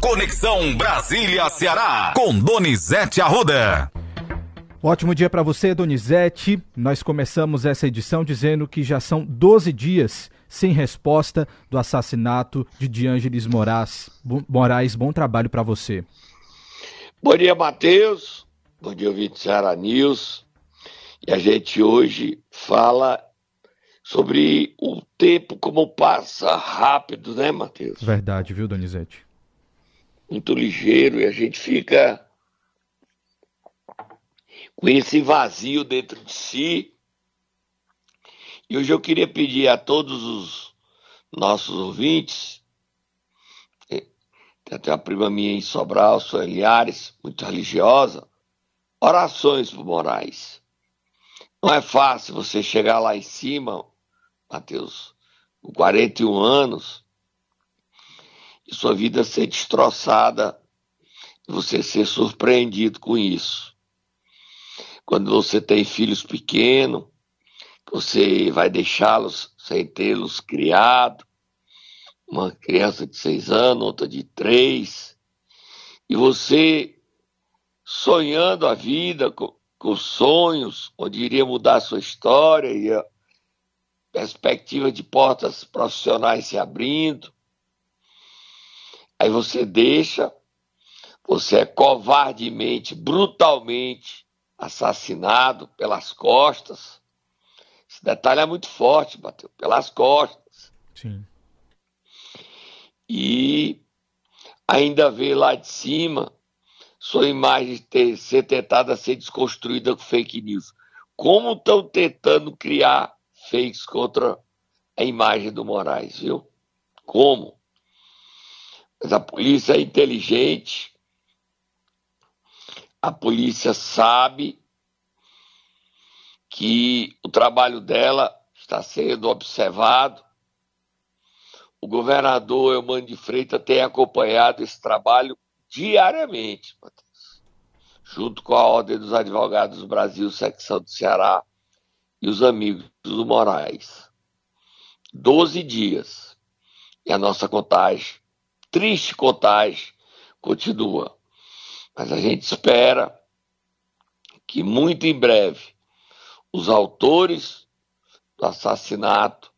Conexão Brasília-Ceará, com Donizete Arruda. Ótimo dia para você, Donizete. Nós começamos essa edição dizendo que já são 12 dias sem resposta do assassinato de Diângeles Moraes. Moraes, bom trabalho para você. Bom dia, Matheus. Bom dia, ouvinte Ceará News. E a gente hoje fala sobre o tempo como passa rápido, né, Matheus? Verdade, viu, Donizete? Muito ligeiro e a gente fica com esse vazio dentro de si. E hoje eu queria pedir a todos os nossos ouvintes, tem até uma prima minha em Sobral, Sueli Ares, muito religiosa, orações por Moraes. Não é fácil você chegar lá em cima, Mateus, com 41 anos, sua vida ser destroçada, você ser surpreendido com isso. Quando você tem filhos pequenos, você vai deixá-los sem tê-los criado, uma criança de seis anos, outra de três, e você sonhando a vida com, com sonhos, onde iria mudar a sua história e a perspectiva de portas profissionais se abrindo. Aí você deixa, você é covardemente, brutalmente assassinado pelas costas. Esse detalhe é muito forte, bateu pelas costas. Sim. E ainda vê lá de cima sua imagem ter, ser tentada ser desconstruída com fake news. Como estão tentando criar fakes contra a imagem do Moraes, viu? Como? Mas a polícia é inteligente, a polícia sabe que o trabalho dela está sendo observado. O governador Eumano de Freitas tem acompanhado esse trabalho diariamente, Matheus, junto com a Ordem dos Advogados do Brasil, secção do Ceará, e os amigos do Moraes. Doze dias. E a nossa contagem, triste contagem, continua. Mas a gente espera que muito em breve os autores do assassinato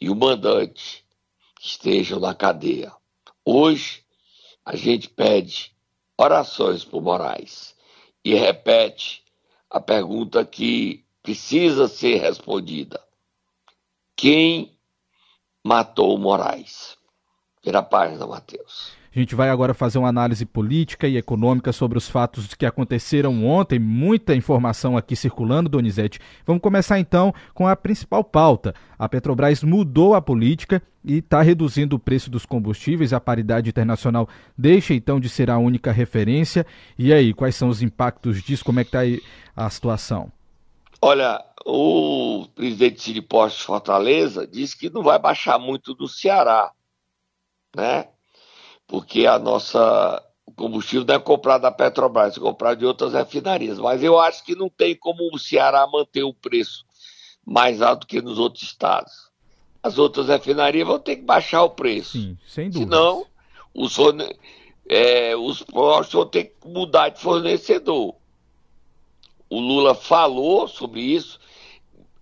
e o mandante estejam na cadeia. Hoje a gente pede orações por Moraes e repete a pergunta que precisa ser respondida: quem matou Moraes? Vira a página, Matheus. A gente vai agora fazer uma análise política e econômica sobre os fatos que aconteceram ontem. Muita informação aqui circulando, Donizete. Vamos começar então com a principal pauta. A Petrobras mudou a política e está reduzindo o preço dos combustíveis. A paridade internacional deixa então de ser a única referência. E aí, quais são os impactos disso? Como é que está aí a situação? Olha, o presidente Ciro Postos Fortaleza disse que não vai baixar muito do Ceará, né? porque a nossa o combustível não é comprado da Petrobras, é comprado de outras refinarias. Mas eu acho que não tem como o Ceará manter o preço mais alto que nos outros estados. As outras refinarias vão ter que baixar o preço. Sim, sem dúvida. Senão, os, é, os postos vão ter que mudar de fornecedor. O Lula falou sobre isso,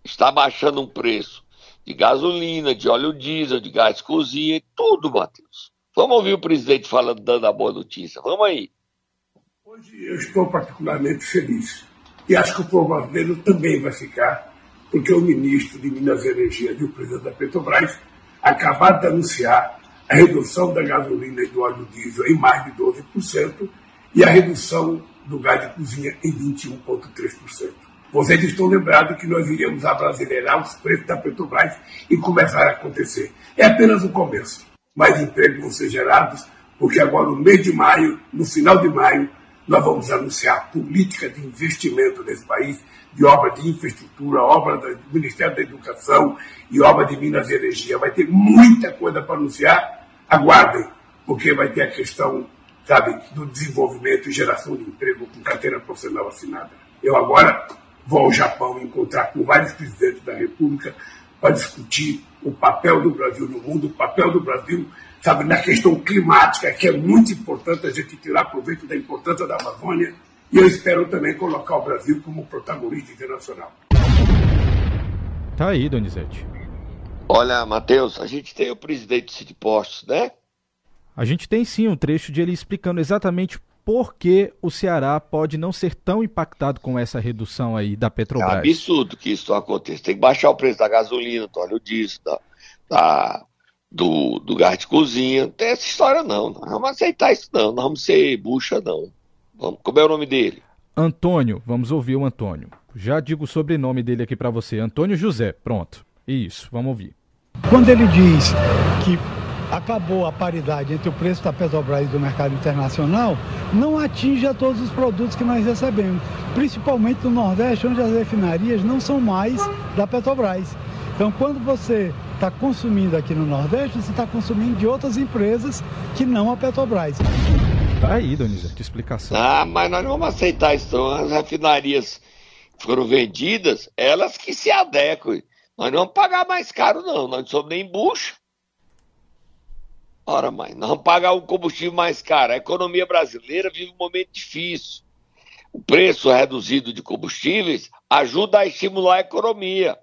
está baixando o preço de gasolina, de óleo diesel, de gás cozinha, tudo, Matheus. Vamos ouvir o presidente falando, dando a boa notícia. Vamos aí. Hoje eu estou particularmente feliz. E acho que o povo brasileiro também vai ficar, porque o ministro de Minas e Energia e o presidente da Petrobras acabaram de anunciar a redução da gasolina e do óleo diesel em mais de 12% e a redução do gás de cozinha em 21,3%. Vocês estão lembrados que nós iríamos abrasileirar os preços da Petrobras e começar a acontecer. É apenas o começo mais empregos vão ser gerados, porque agora, no mês de maio, no final de maio, nós vamos anunciar política de investimento nesse país, de obra de infraestrutura, obra do Ministério da Educação e obra de Minas e Energia. Vai ter muita coisa para anunciar. Aguardem, porque vai ter a questão, sabe, do desenvolvimento e geração de emprego com carteira profissional assinada. Eu agora vou ao Japão encontrar com vários presidentes da República para discutir o papel do Brasil no mundo, o papel do Brasil sabe, na questão climática, que é muito importante a gente tirar proveito da importância da Amazônia. E eu espero também colocar o Brasil como protagonista internacional. Tá aí, Donizete. Olha, Matheus, a gente tem o presidente do City Postos, né? A gente tem sim um trecho de ele explicando exatamente por que o Ceará pode não ser tão impactado com essa redução aí da Petrobras. É absurdo que isso aconteça. Tem que baixar o preço da gasolina, do óleo diesel, da, da, do, do gás de cozinha. Não tem essa história não. Não vamos aceitar isso não. Não vamos ser bucha não. Vamos, como é o nome dele? Antônio. Vamos ouvir o Antônio. Já digo o sobrenome dele aqui para você. Antônio José. Pronto. Isso. Vamos ouvir. Quando ele diz que acabou a paridade entre o preço da Petrobras e do mercado internacional, não atinge a todos os produtos que nós recebemos, principalmente no Nordeste, onde as refinarias não são mais da Petrobras. Então, quando você está consumindo aqui no Nordeste, você está consumindo de outras empresas que não a Petrobras. Tá aí, Donizete, explicação. Ah, mas nós não vamos aceitar isso. As refinarias foram vendidas, elas que se adequem. Nós não vamos pagar mais caro, não. Nós não somos nem bucha. Ora, mãe, vamos pagar o combustível mais caro. A economia brasileira vive um momento difícil. O preço reduzido de combustíveis ajuda a estimular a economia,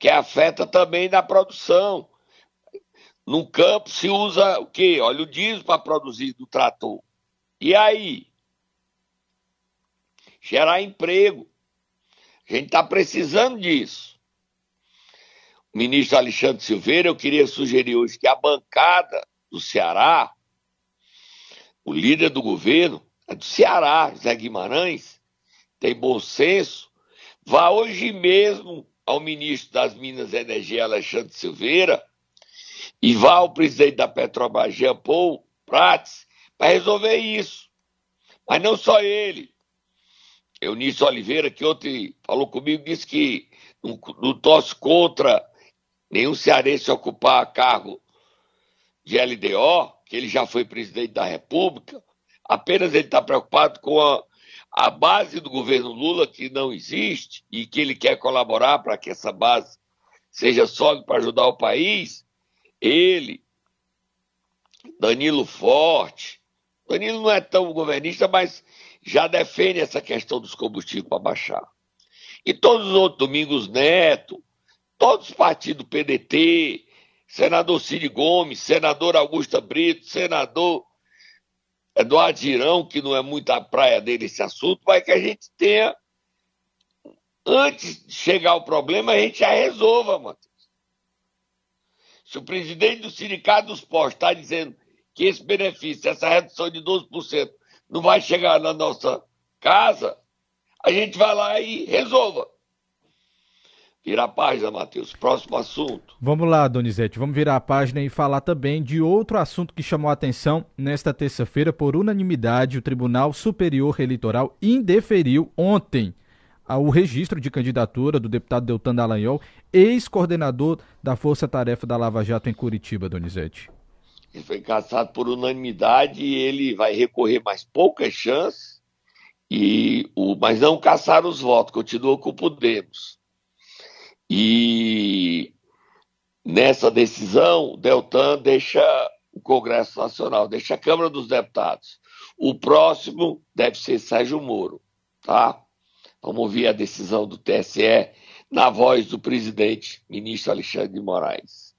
que afeta também na produção. No campo se usa o quê? Óleo diesel para produzir do trator. E aí? Gerar emprego. A gente está precisando disso ministro Alexandre Silveira, eu queria sugerir hoje que a bancada do Ceará, o líder do governo, é do Ceará, Zé Guimarães, tem bom senso, vá hoje mesmo ao ministro das Minas e Energia, Alexandre Silveira, e vá ao presidente da Petrobras, Jean Paul Prats, para resolver isso. Mas não só ele. Eunício Oliveira, que ontem falou comigo, disse que não, não torce contra nenhum cearense ocupar cargo de LDO, que ele já foi presidente da República, apenas ele está preocupado com a, a base do governo Lula, que não existe, e que ele quer colaborar para que essa base seja sólida para ajudar o país. Ele, Danilo Forte, Danilo não é tão governista, mas já defende essa questão dos combustíveis para baixar. E todos os outros, Domingos Neto, todos os partidos, PDT, senador Cid Gomes, senador Augusta Brito, senador Eduardo Girão, que não é muito a praia dele esse assunto, mas que a gente tenha, antes de chegar o problema, a gente já resolva, Matheus. Se o presidente do Sindicato dos Postos está dizendo que esse benefício, essa redução de 12%, não vai chegar na nossa casa, a gente vai lá e resolva. Vira a página, Matheus. Próximo assunto. Vamos lá, Donizete. Vamos virar a página e falar também de outro assunto que chamou a atenção nesta terça-feira. Por unanimidade, o Tribunal Superior Eleitoral indeferiu ontem o registro de candidatura do deputado Deltan Dallagnol, ex-coordenador da Força Tarefa da Lava Jato em Curitiba, Donizete. Ele foi caçado por unanimidade e ele vai recorrer mais poucas chances, e o, mas não caçar os votos, continua com o Podemos. E nessa decisão, Deltan deixa o Congresso Nacional, deixa a Câmara dos Deputados. O próximo deve ser Sérgio Moro, tá? Vamos ouvir a decisão do TSE na voz do presidente, ministro Alexandre de Moraes.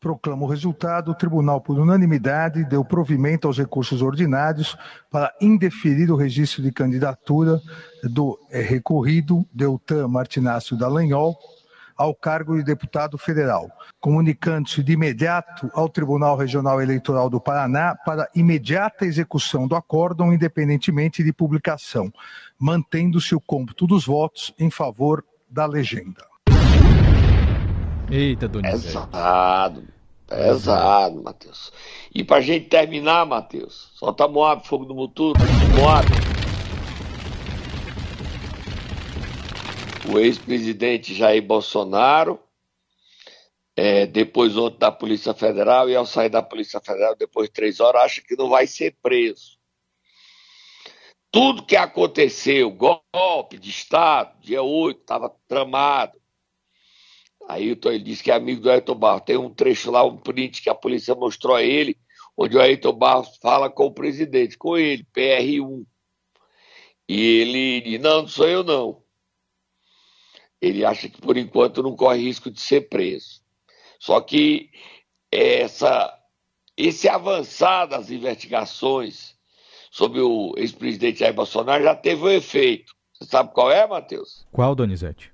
Proclama o resultado. O tribunal, por unanimidade, deu provimento aos recursos ordinários para indeferir o registro de candidatura do é, recorrido Deltan Martinácio Dallagnol ao cargo de deputado federal, comunicando-se de imediato ao Tribunal Regional Eleitoral do Paraná para imediata execução do acórdão, independentemente de publicação, mantendo-se o cômputo dos votos em favor da legenda. Eita, Donizete. Pesado, pesado, Matheus. E para gente terminar, Matheus, solta Moab, fogo do Muturo, Moab. O ex-presidente Jair Bolsonaro, é, depois outro da Polícia Federal, e ao sair da Polícia Federal, depois de três horas, acha que não vai ser preso. Tudo que aconteceu, golpe de Estado, dia 8, estava tramado. Ailton, ele disse que é amigo do Ailton Barros. Tem um trecho lá, um print que a polícia mostrou a ele, onde o Ailton Barros fala com o presidente, com ele, PR1. E ele diz, não, não sou eu não. Ele acha que por enquanto não corre risco de ser preso. Só que essa, esse avançar das investigações sobre o ex-presidente Jair Bolsonaro já teve um efeito. Você sabe qual é, Matheus? Qual, Donizete?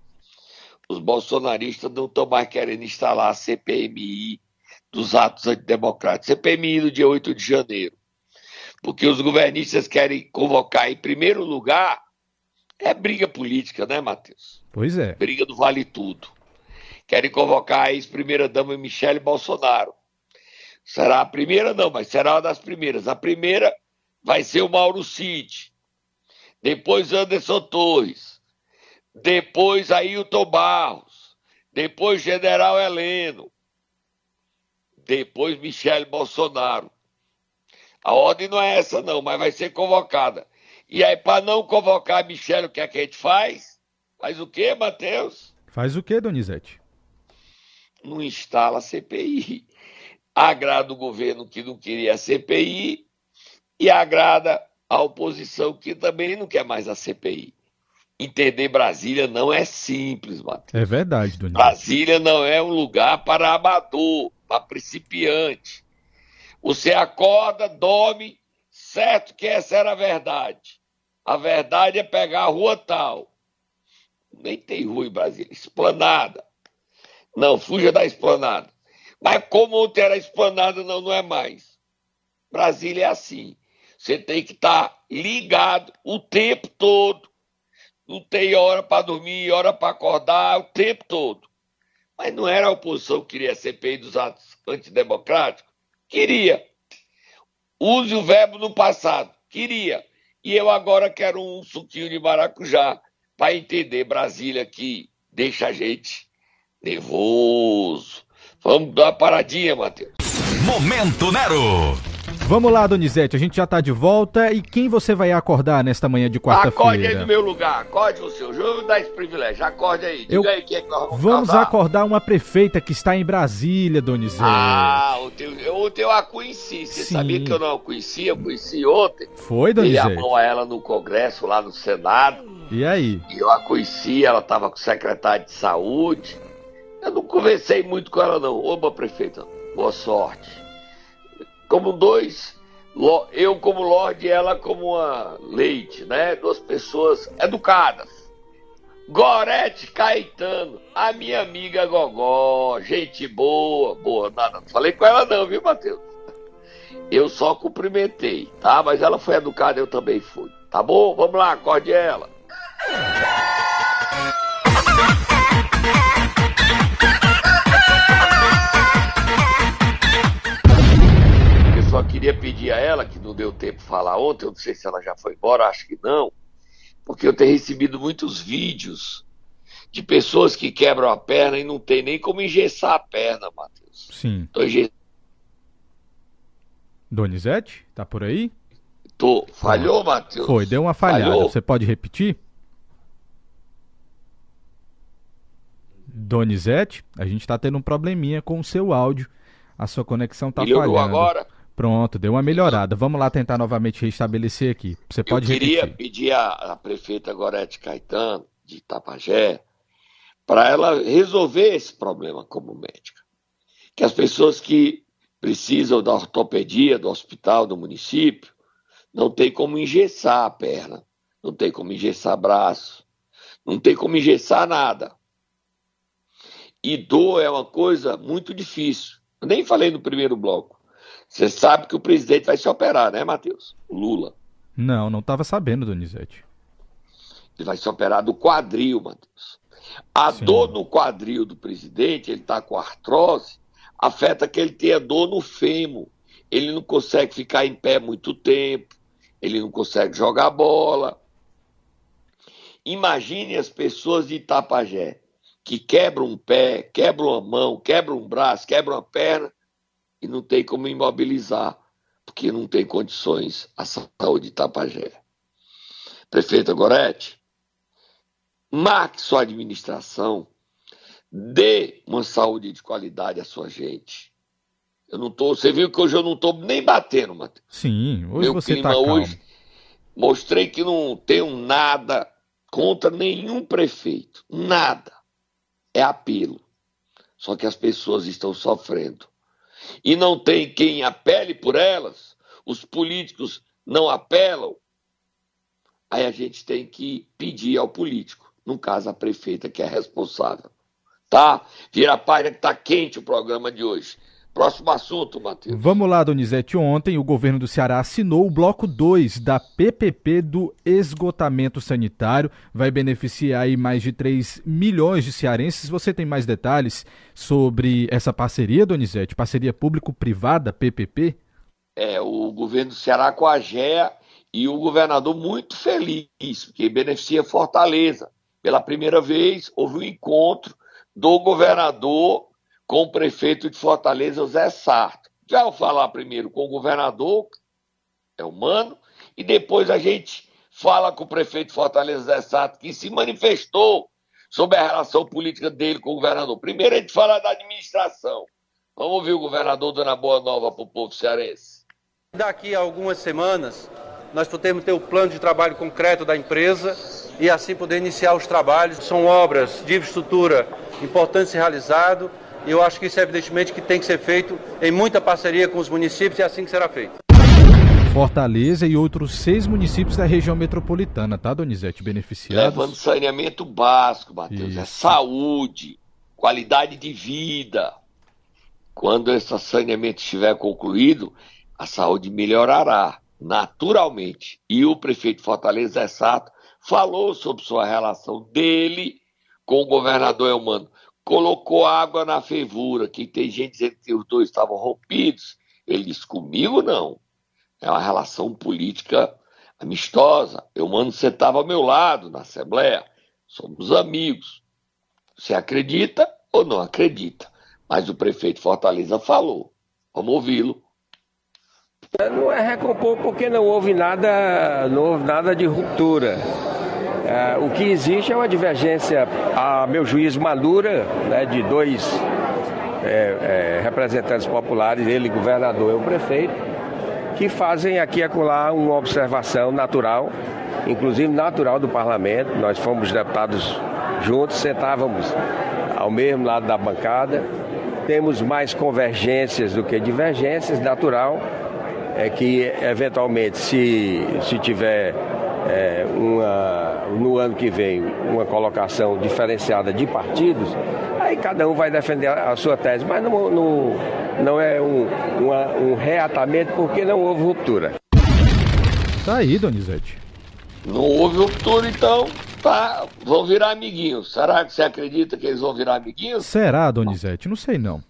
Os bolsonaristas não estão mais querendo instalar a CPMI dos atos antidemocráticos. CPMI no dia 8 de janeiro. Porque os governistas querem convocar, em primeiro lugar, é briga política, né, Matheus? Pois é. Briga do vale tudo. Querem convocar a ex-primeira-dama Michele Bolsonaro. Será a primeira, não, mas será uma das primeiras. A primeira vai ser o Mauro Cid, depois Anderson Torres, depois Ailton Barros, depois General Heleno, depois Michele Bolsonaro. A ordem não é essa, não, mas vai ser convocada. E aí, para não convocar a o que é que a gente faz? Faz o quê, Matheus? Faz o quê, Donizete? Não instala a CPI. Agrada o governo que não queria a CPI e agrada a oposição que também não quer mais a CPI. Entender Brasília não é simples, Matheus. É verdade, Donizete. Brasília não é um lugar para amador, para principiante. Você acorda, dorme, certo que essa era a verdade. A verdade é pegar a rua tal. Nem tem rua em Brasília, esplanada. Não, fuja da esplanada. Mas como ontem era esplanada, não, não é mais. Brasília é assim. Você tem que estar tá ligado o tempo todo. Não tem hora para dormir, hora para acordar, o tempo todo. Mas não era a oposição que queria a CPI dos atos antidemocráticos? Queria. Use o verbo no passado. Queria. E eu agora quero um suquinho de maracujá para entender Brasília que deixa a gente nervoso. Vamos dar uma paradinha, Matheus. Momento Nero. Vamos lá, Donizete, a gente já tá de volta. E quem você vai acordar nesta manhã de quarta-feira? Acorde aí do meu lugar, acorde o seu. Juro dar esse privilégio, acorde aí. Diga Eu... aí quem é que nós vamos Vamos acordar uma prefeita que está em Brasília, Donizete. Ah, o teu, ontem eu a conheci. Você Sim. sabia que eu não a conhecia? Eu conheci ontem. Foi, Donizete? Dei a mão a ela no Congresso, lá no Senado. E aí? E eu a conheci, ela estava com o secretário de Saúde. Eu não conversei muito com ela, não. Oba, prefeita, boa sorte. Como dois eu como Lorde ela como uma Leite, né? Duas pessoas educadas. Gorete Caetano, a minha amiga Gogó, gente boa, boa, nada. Não falei com ela não, viu, Matheus? Eu só cumprimentei, tá? Mas ela foi educada, eu também fui. Tá bom? Vamos lá, acorde ela. Queria pedir a ela, que não deu tempo de falar ontem, eu não sei se ela já foi embora, acho que não, porque eu tenho recebido muitos vídeos de pessoas que quebram a perna e não tem nem como engessar a perna, Matheus. Sim. Tô engess... Donizete, tá por aí? Tô. Falhou, Matheus? Foi, deu uma falhada. Falhou. Você pode repetir? Donizete, a gente tá tendo um probleminha com o seu áudio. A sua conexão tá Melhorou falhando. agora? Pronto, deu uma melhorada. Vamos lá tentar novamente restabelecer aqui. Você pode Eu queria repetir. pedir à, prefeita Gorete Caetano, de Itapajé, para ela resolver esse problema como médica. Que as pessoas que precisam da ortopedia do hospital do município não tem como engessar a perna, não tem como engessar braço, não tem como engessar nada. E dor é uma coisa muito difícil. Eu nem falei no primeiro bloco. Você sabe que o presidente vai se operar, né, Matheus? Lula. Não, não estava sabendo, Donizete. Ele vai se operar do quadril, Matheus. A Sim. dor no quadril do presidente, ele está com artrose, afeta que ele tenha dor no fêmur. Ele não consegue ficar em pé muito tempo, ele não consegue jogar bola. Imagine as pessoas de Itapajé que quebram um pé, quebram uma mão, quebram um braço, quebram uma perna e não tem como imobilizar, porque não tem condições a saúde de Itapajé. Prefeita Gorete, marque sua administração Dê uma saúde de qualidade à sua gente. Eu não tô, você viu que hoje eu não estou nem batendo, Matheus. Sim, hoje Meu você está calmo. Hoje, mostrei que não tenho nada contra nenhum prefeito, nada. É apelo. Só que as pessoas estão sofrendo. E não tem quem apele por elas, os políticos não apelam. Aí a gente tem que pedir ao político, no caso a prefeita que é responsável. Tá? Vira a página que tá quente o programa de hoje. Próximo assunto, Matheus. Vamos lá, Donizete. Ontem o governo do Ceará assinou o bloco 2 da PPP do esgotamento sanitário. Vai beneficiar aí mais de 3 milhões de cearenses. Você tem mais detalhes sobre essa parceria, Donizete? Parceria público-privada, PPP? É, o governo do Ceará com a GEA e o governador muito feliz, porque beneficia Fortaleza. Pela primeira vez, houve um encontro do governador com o prefeito de Fortaleza, Zé Sarto. Já vou falar primeiro com o governador, é humano, e depois a gente fala com o prefeito de Fortaleza, Zé Sarto, que se manifestou sobre a relação política dele com o governador. Primeiro a gente fala da administração. Vamos ouvir o governador dando a boa nova para o povo cearense. Daqui a algumas semanas, nós podemos ter o plano de trabalho concreto da empresa e assim poder iniciar os trabalhos. São obras de infraestrutura importantes ser realizado e eu acho que isso, evidentemente, que tem que ser feito em muita parceria com os municípios e é assim que será feito. Fortaleza e outros seis municípios da região metropolitana, tá, Donizete? Beneficiados. Levando saneamento básico, Matheus. É saúde, qualidade de vida. Quando esse saneamento estiver concluído, a saúde melhorará naturalmente. E o prefeito de Fortaleza, Zé Sato, falou sobre sua relação dele com o governador Elmano colocou água na fervura, que tem gente dizendo que os dois estavam rompidos. Ele disse, comigo não. É uma relação política amistosa. Eu mando você estava ao meu lado na Assembleia. Somos amigos. Você acredita ou não acredita? Mas o prefeito Fortaleza falou. Vamos ouvi-lo. Não é recompor porque não houve nada, não houve nada de ruptura. É, o que existe é uma divergência, a meu juízo, madura, né, de dois é, é, representantes populares, ele, governador e o prefeito, que fazem aqui e acolá uma observação natural, inclusive natural do parlamento. Nós fomos deputados juntos, sentávamos ao mesmo lado da bancada. Temos mais convergências do que divergências, natural é que eventualmente se, se tiver é, uma, no ano que vem uma colocação diferenciada de partidos, aí cada um vai defender a, sua tese, mas não, não, não é um, uma, um reatamento porque não houve ruptura. Tá aí, Donizete. Não houve ruptura, então tá, vão virar amiguinhos. Será que você acredita que eles vão virar amiguinhos? Será, Donizete? Não sei não.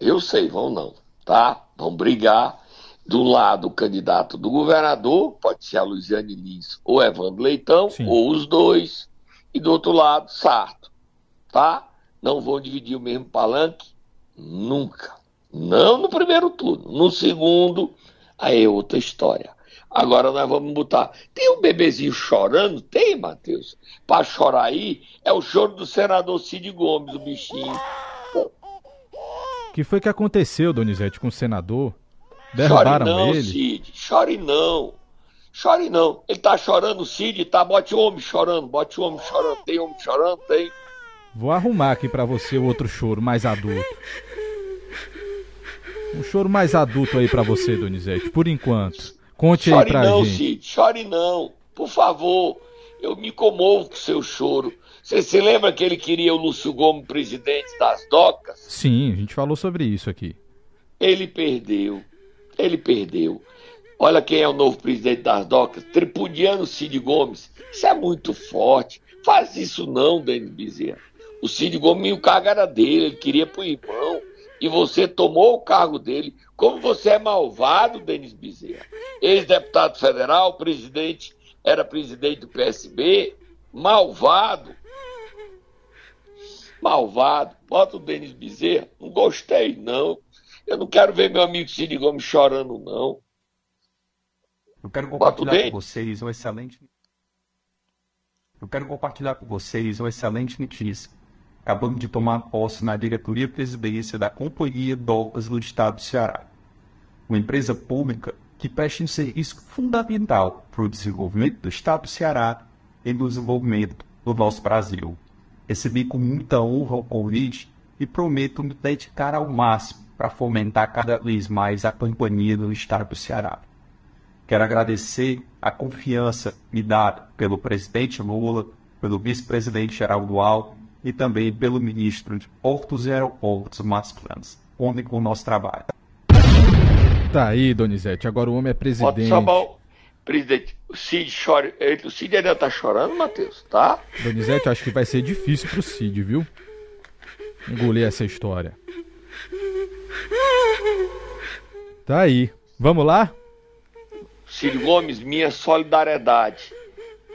Eu sei, vão não, tá? Vão brigar do lado o candidato do governador, pode ser a Luiziane Lins ou Evandro Leitão, Sim. ou os dois, e do outro lado, Sarto. Tá? Não vão dividir o mesmo palanque? Nunca. Não no primeiro turno. No segundo, aí é outra história. Agora nós vamos botar. Tem um bebezinho chorando? Tem, Matheus. Para chorar aí, é o choro do senador Cid Gomes, o bichinho. O que foi que aconteceu, Donizete, com o senador? Derrubaram chore não, ele? Cid. Chore não. Chore não. Ele tá chorando, Cid, tá? Bote o homem chorando, bote o homem chorando. Tem homem chorando? Tem. Vou arrumar aqui para você o outro choro mais adulto. Um choro mais adulto aí para você, Donizete, por enquanto. Conte chore aí pra não, gente. Cid, chore não. Por favor, eu me comovo com o seu choro. Você se lembra que ele queria o Lúcio Gomes presidente das docas? Sim, a gente falou sobre isso aqui. Ele perdeu. Ele perdeu. Olha quem é o novo presidente das docas, tripudiano Cid Gomes. Isso é muito forte. Faz isso não, Denis Bezerra. O Cid Gomes, o cargo era dele, ele queria pro irmão. E você tomou o cargo dele. Como você é malvado, Denis Bezerra. Ex-deputado federal, presidente, era presidente do PSB. Malvado. Malvado. Bota o Denis Bezerra. Não gostei, não. Eu não quero ver meu amigo Cid Gomes chorando, não. Eu quero compartilhar com vocês um excelente. Eu quero compartilhar com vocês uma excelente notícia. acabamos de tomar posse na diretoria e presidência da Companhia Dogas do Estado do Ceará, uma empresa pública que presta um serviço fundamental para o desenvolvimento do Estado do Ceará e do desenvolvimento do nosso Brasil. Recebi com muita honra o convite e prometo me dedicar ao máximo para fomentar cada vez mais a companhia do Estado do Ceará. Quero agradecer a confiança me dada pelo presidente Lula, pelo vice-presidente Geraldo Alckmin e também pelo ministro de Portos e Aeroportos, Márcio Planos. Contem com o nosso trabalho. Tá aí, Donizete. Agora o homem é presidente. Pode chamar presidente. O Cid chora. O Cid ainda tá chorando, Matheus, tá? Donizete, acho que vai ser difícil pro Cid, viu? Engolir essa história. Tá aí. Vamos lá? Cid Gomes, minha solidariedade.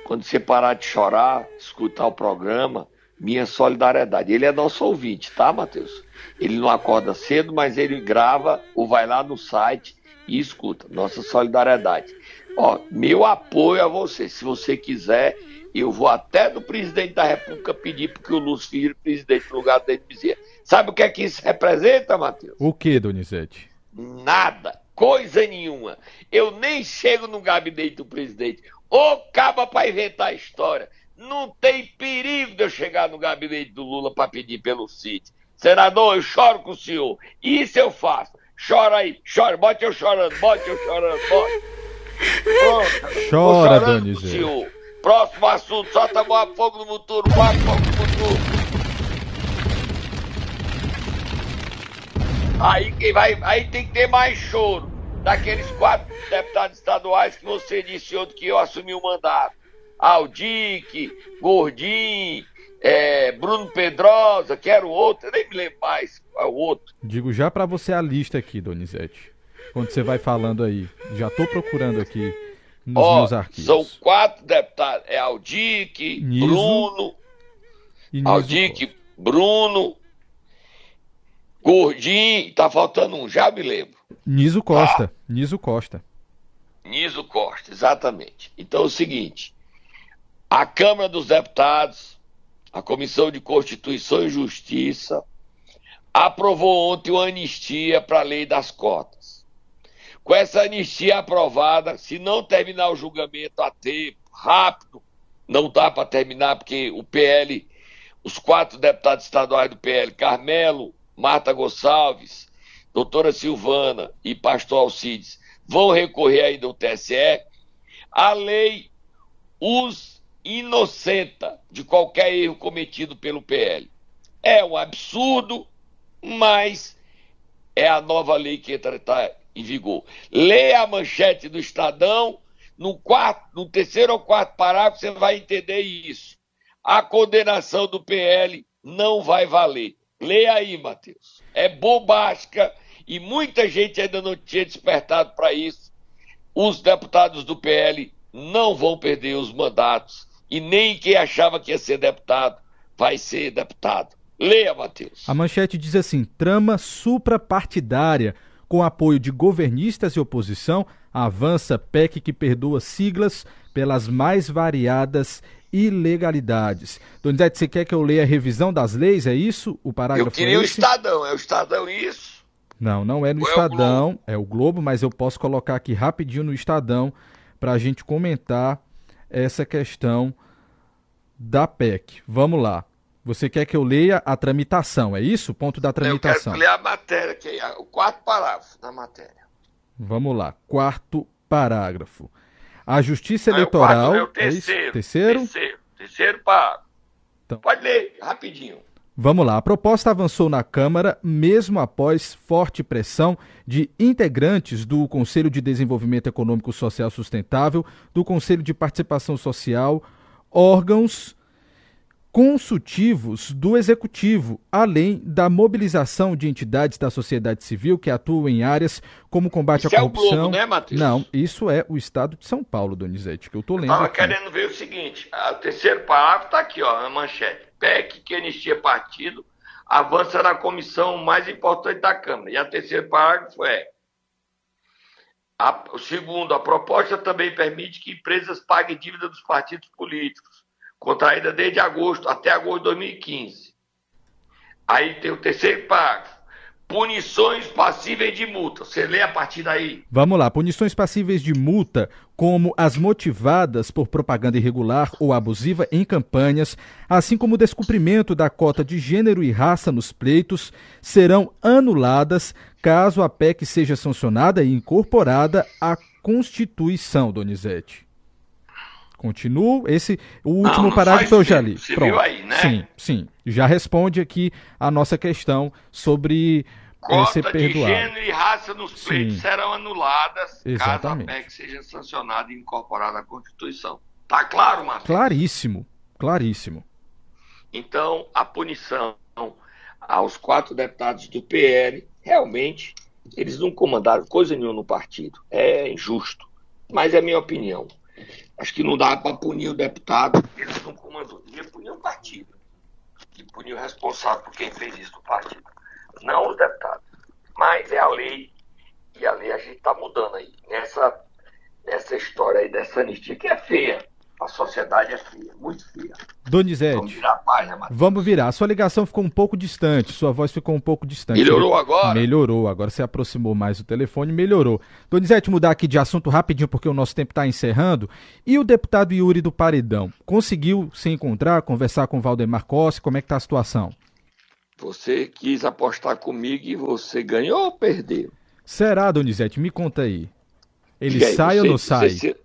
Quando você parar de chorar, escutar o programa, minha solidariedade. Ele é nosso ouvinte, tá, Matheus? Ele não acorda cedo, mas ele grava ou vai lá no site e escuta. Nossa solidariedade. Ó, meu apoio a você. Se você quiser, eu vou até do presidente da República pedir porque o Lúcio Filho, presidente no lugar dele, dizia. Sabe o que é que isso representa, Matheus? O que, Donizete? Nada, coisa nenhuma. Eu nem chego no gabinete do presidente. Ô, caba para inventar a história. Não tem perigo de eu chegar no gabinete do Lula para pedir pelo CID. Senador, eu choro com o senhor. Isso eu faço. Chora aí, chora, bote eu chorando, bote eu chorando, bote. Pronto. Chora, Donizete. Próximo assunto, solta o fogo no futuro, bate fogo no futuro. Aí, quem vai, aí tem que ter mais choro. Daqueles quatro deputados estaduais que você disse ontem que eu assumi o mandato. Aldic, Gordinho, é, Bruno Pedrosa, que era o outro, eu nem me lembro mais é o outro. Digo já para você a lista aqui, Donizete. Quando você vai falando aí, já tô procurando aqui nos oh, meus arquivos. São quatro deputados, é Aldic, Niso, Bruno, Aldic, Bruno, Gordinho, tá faltando um, já me lembro. Niso Costa, ah. Niso Costa. Niso Costa, exatamente. Então é o seguinte, a Câmara dos Deputados, a Comissão de Constituição e Justiça, aprovou ontem uma anistia para a lei das cotas. Com essa anistia aprovada, se não terminar o julgamento a tempo, rápido, não dá para terminar, porque o PL, os quatro deputados estaduais do PL, Carmelo, Marta Gonçalves, doutora Silvana e pastor Alcides vão recorrer ainda ao TSE, a lei os inocenta de qualquer erro cometido pelo PL. É um absurdo, mas é a nova lei que entra tá em vigor. Leia a manchete do Estadão, no, quarto, no terceiro ou quarto parágrafo você vai entender isso. A condenação do PL não vai valer. Leia aí, Matheus. É bobástica e muita gente ainda não tinha despertado para isso. Os deputados do PL não vão perder os mandatos e nem quem achava que ia ser deputado vai ser deputado. Leia, Matheus. A manchete diz assim: trama suprapartidária com apoio de governistas e oposição, avança PEC que perdoa siglas pelas mais variadas ilegalidades. Donizete, você quer que eu leia a revisão das leis? É isso? O parágrafo Eu queria é o Estadão, é o Estadão isso? Não, não é no Ou Estadão, é o, é o, Globo, mas eu posso colocar aqui rapidinho no Estadão para a gente comentar essa questão da PEC. Vamos lá. Você quer que eu leia a tramitação, é isso? Ponto da tramitação. Eu quero ler a matéria, que é o quarto parágrafo da matéria. Vamos lá, quarto parágrafo. A Justiça Eleitoral. É o terceiro, é terceiro? Terceiro. Terceiro para. Então. Pode ler, rapidinho. Vamos lá. A proposta avançou na Câmara, mesmo após forte pressão de integrantes do Conselho de Desenvolvimento Econômico Social Sustentável, do Conselho de Participação Social, órgãos consultivos do Executivo, além da mobilização de entidades da sociedade civil que atuam em áreas como combate isso à corrupção. É o Globo, né, Matheus? Não, isso é o Estado de São Paulo, Donizete, que eu estou lendo. Estava querendo ver o seguinte: o terceiro parágrafo está aqui, ó, na manchete. PEC que anistia partido avança na comissão mais importante da Câmara. E a terceiro parágrafo é. A, o segundo, a proposta também permite que empresas paguem dívida dos partidos políticos contraída desde agosto até agosto de 2015. Aí tem o terceiro parágrafo. Punições passíveis de multa. Você lê a partir daí. Vamos lá. Punições passíveis de multa, como as motivadas por propaganda irregular ou abusiva em campanhas, assim como o descumprimento da cota de gênero e raça nos pleitos, serão anuladas caso a PEC seja sancionada e incorporada à Constituição, Donizete. Continuo. Esse, o último Não, parágrafo eu já li. Você Pronto. viu aí, né? Sim, sim. Já responde aqui a nossa questão sobre é, ser Cota de perdoado. gênero e raça nos pleitos Sim. serão anuladas Exatamente. caso a PEC seja sancionada e incorporada à Constituição. Tá claro, Marcos? Claríssimo, claríssimo. Então, a punição aos quatro deputados do PL, realmente, eles não comandaram coisa nenhuma no partido. É injusto. Mas é minha opinião. Acho que não dá para punir o deputado, eles não comandou. Devia punir o partido. E punir o responsável por quem fez isso no partido. Não os deputados. Mas é a lei. E a lei a gente está mudando aí. Nessa, nessa história aí dessa anistia, que é feia. A sociedade é feia, muito. Vamos Donizete, virar a página, Matheus. vamos virar. Sua ligação ficou um pouco distante, sua voz ficou um pouco distante. Melhorou agora? Melhorou, agora você aproximou mais o telefone, melhorou. Donizete, mudar aqui de assunto rapidinho, porque o nosso tempo está encerrando. E o deputado Yuri do Paredão? Conseguiu se encontrar, conversar com o Valdemar Costa? Como é que está a situação? Você quis apostar comigo e você ganhou ou perdeu? Será, Donizete? Me conta aí. Ele aí, sai ou não sai? Você,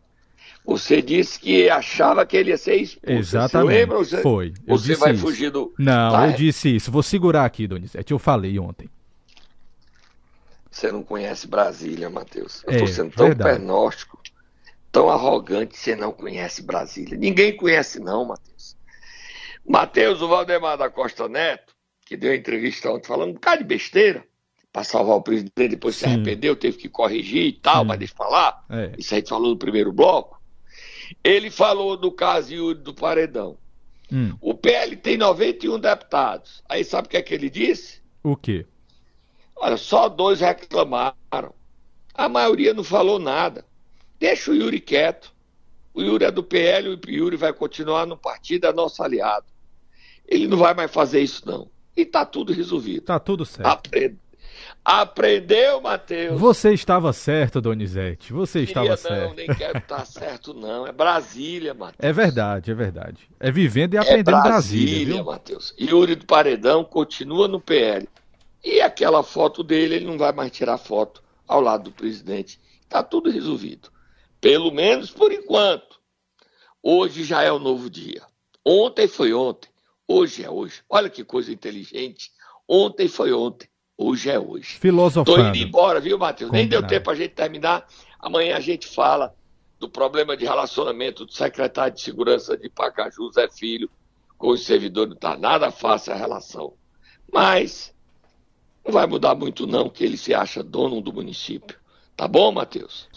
você disse que achava que ele ia ser expulso. Exatamente. Você lembra? Você, Foi. Eu Você vai isso. fugir do. Não, Tá, eu é. disse isso. Vou segurar aqui, Donizete. Eu falei ontem. Você não conhece Brasília, Matheus. Eu É, tô sendo tão verdade. pernóstico, tão arrogante, você não conhece Brasília. Ninguém conhece, não, Matheus. Matheus, o Valdemar da Costa Neto, que deu entrevista ontem falando um bocado de besteira, para salvar o presidente, depois se Sim. arrependeu, teve que corrigir e tal, Sim. mas deixa eu falar. É. Isso aí tu falou no primeiro bloco. Ele falou do caso Yuri do Paredão. Hum, O PL tem 91 deputados. Aí sabe o que é que ele disse? o quê? Olha, só dois reclamaram. A maioria não falou nada. Deixa o Yuri quieto. O Yuri é do PL, o Yuri vai continuar no partido, é nosso aliado. Ele não vai mais fazer isso, não. E tá tudo resolvido. Tá tudo certo. Apre- Aprendeu, Matheus? Você estava certo, Donizete. Você Queria estava não, certo. nem quero estar certo, não. É Brasília, Matheus. É verdade, é verdade. É vivendo e É aprendendo em Brasília, Brasília? Matheus. Yuri do Paredão continua no PL. E aquela foto dele, ele não vai mais tirar foto ao lado do presidente. Está tudo resolvido. Pelo menos por enquanto. Hoje já é o novo dia. Ontem foi ontem. Hoje é hoje. Olha que coisa inteligente. Ontem foi ontem. Hoje é hoje. Tô Filosofando. indo embora, viu, Matheus? Nem deu Combinado. tempo a gente terminar. Amanhã a gente fala do problema de relacionamento do secretário de Segurança de Pacaju, Zé Filho, com os servidores. Não tá nada fácil a relação. Mas não vai mudar muito, não, que ele se acha dono do município. Tá bom, Matheus?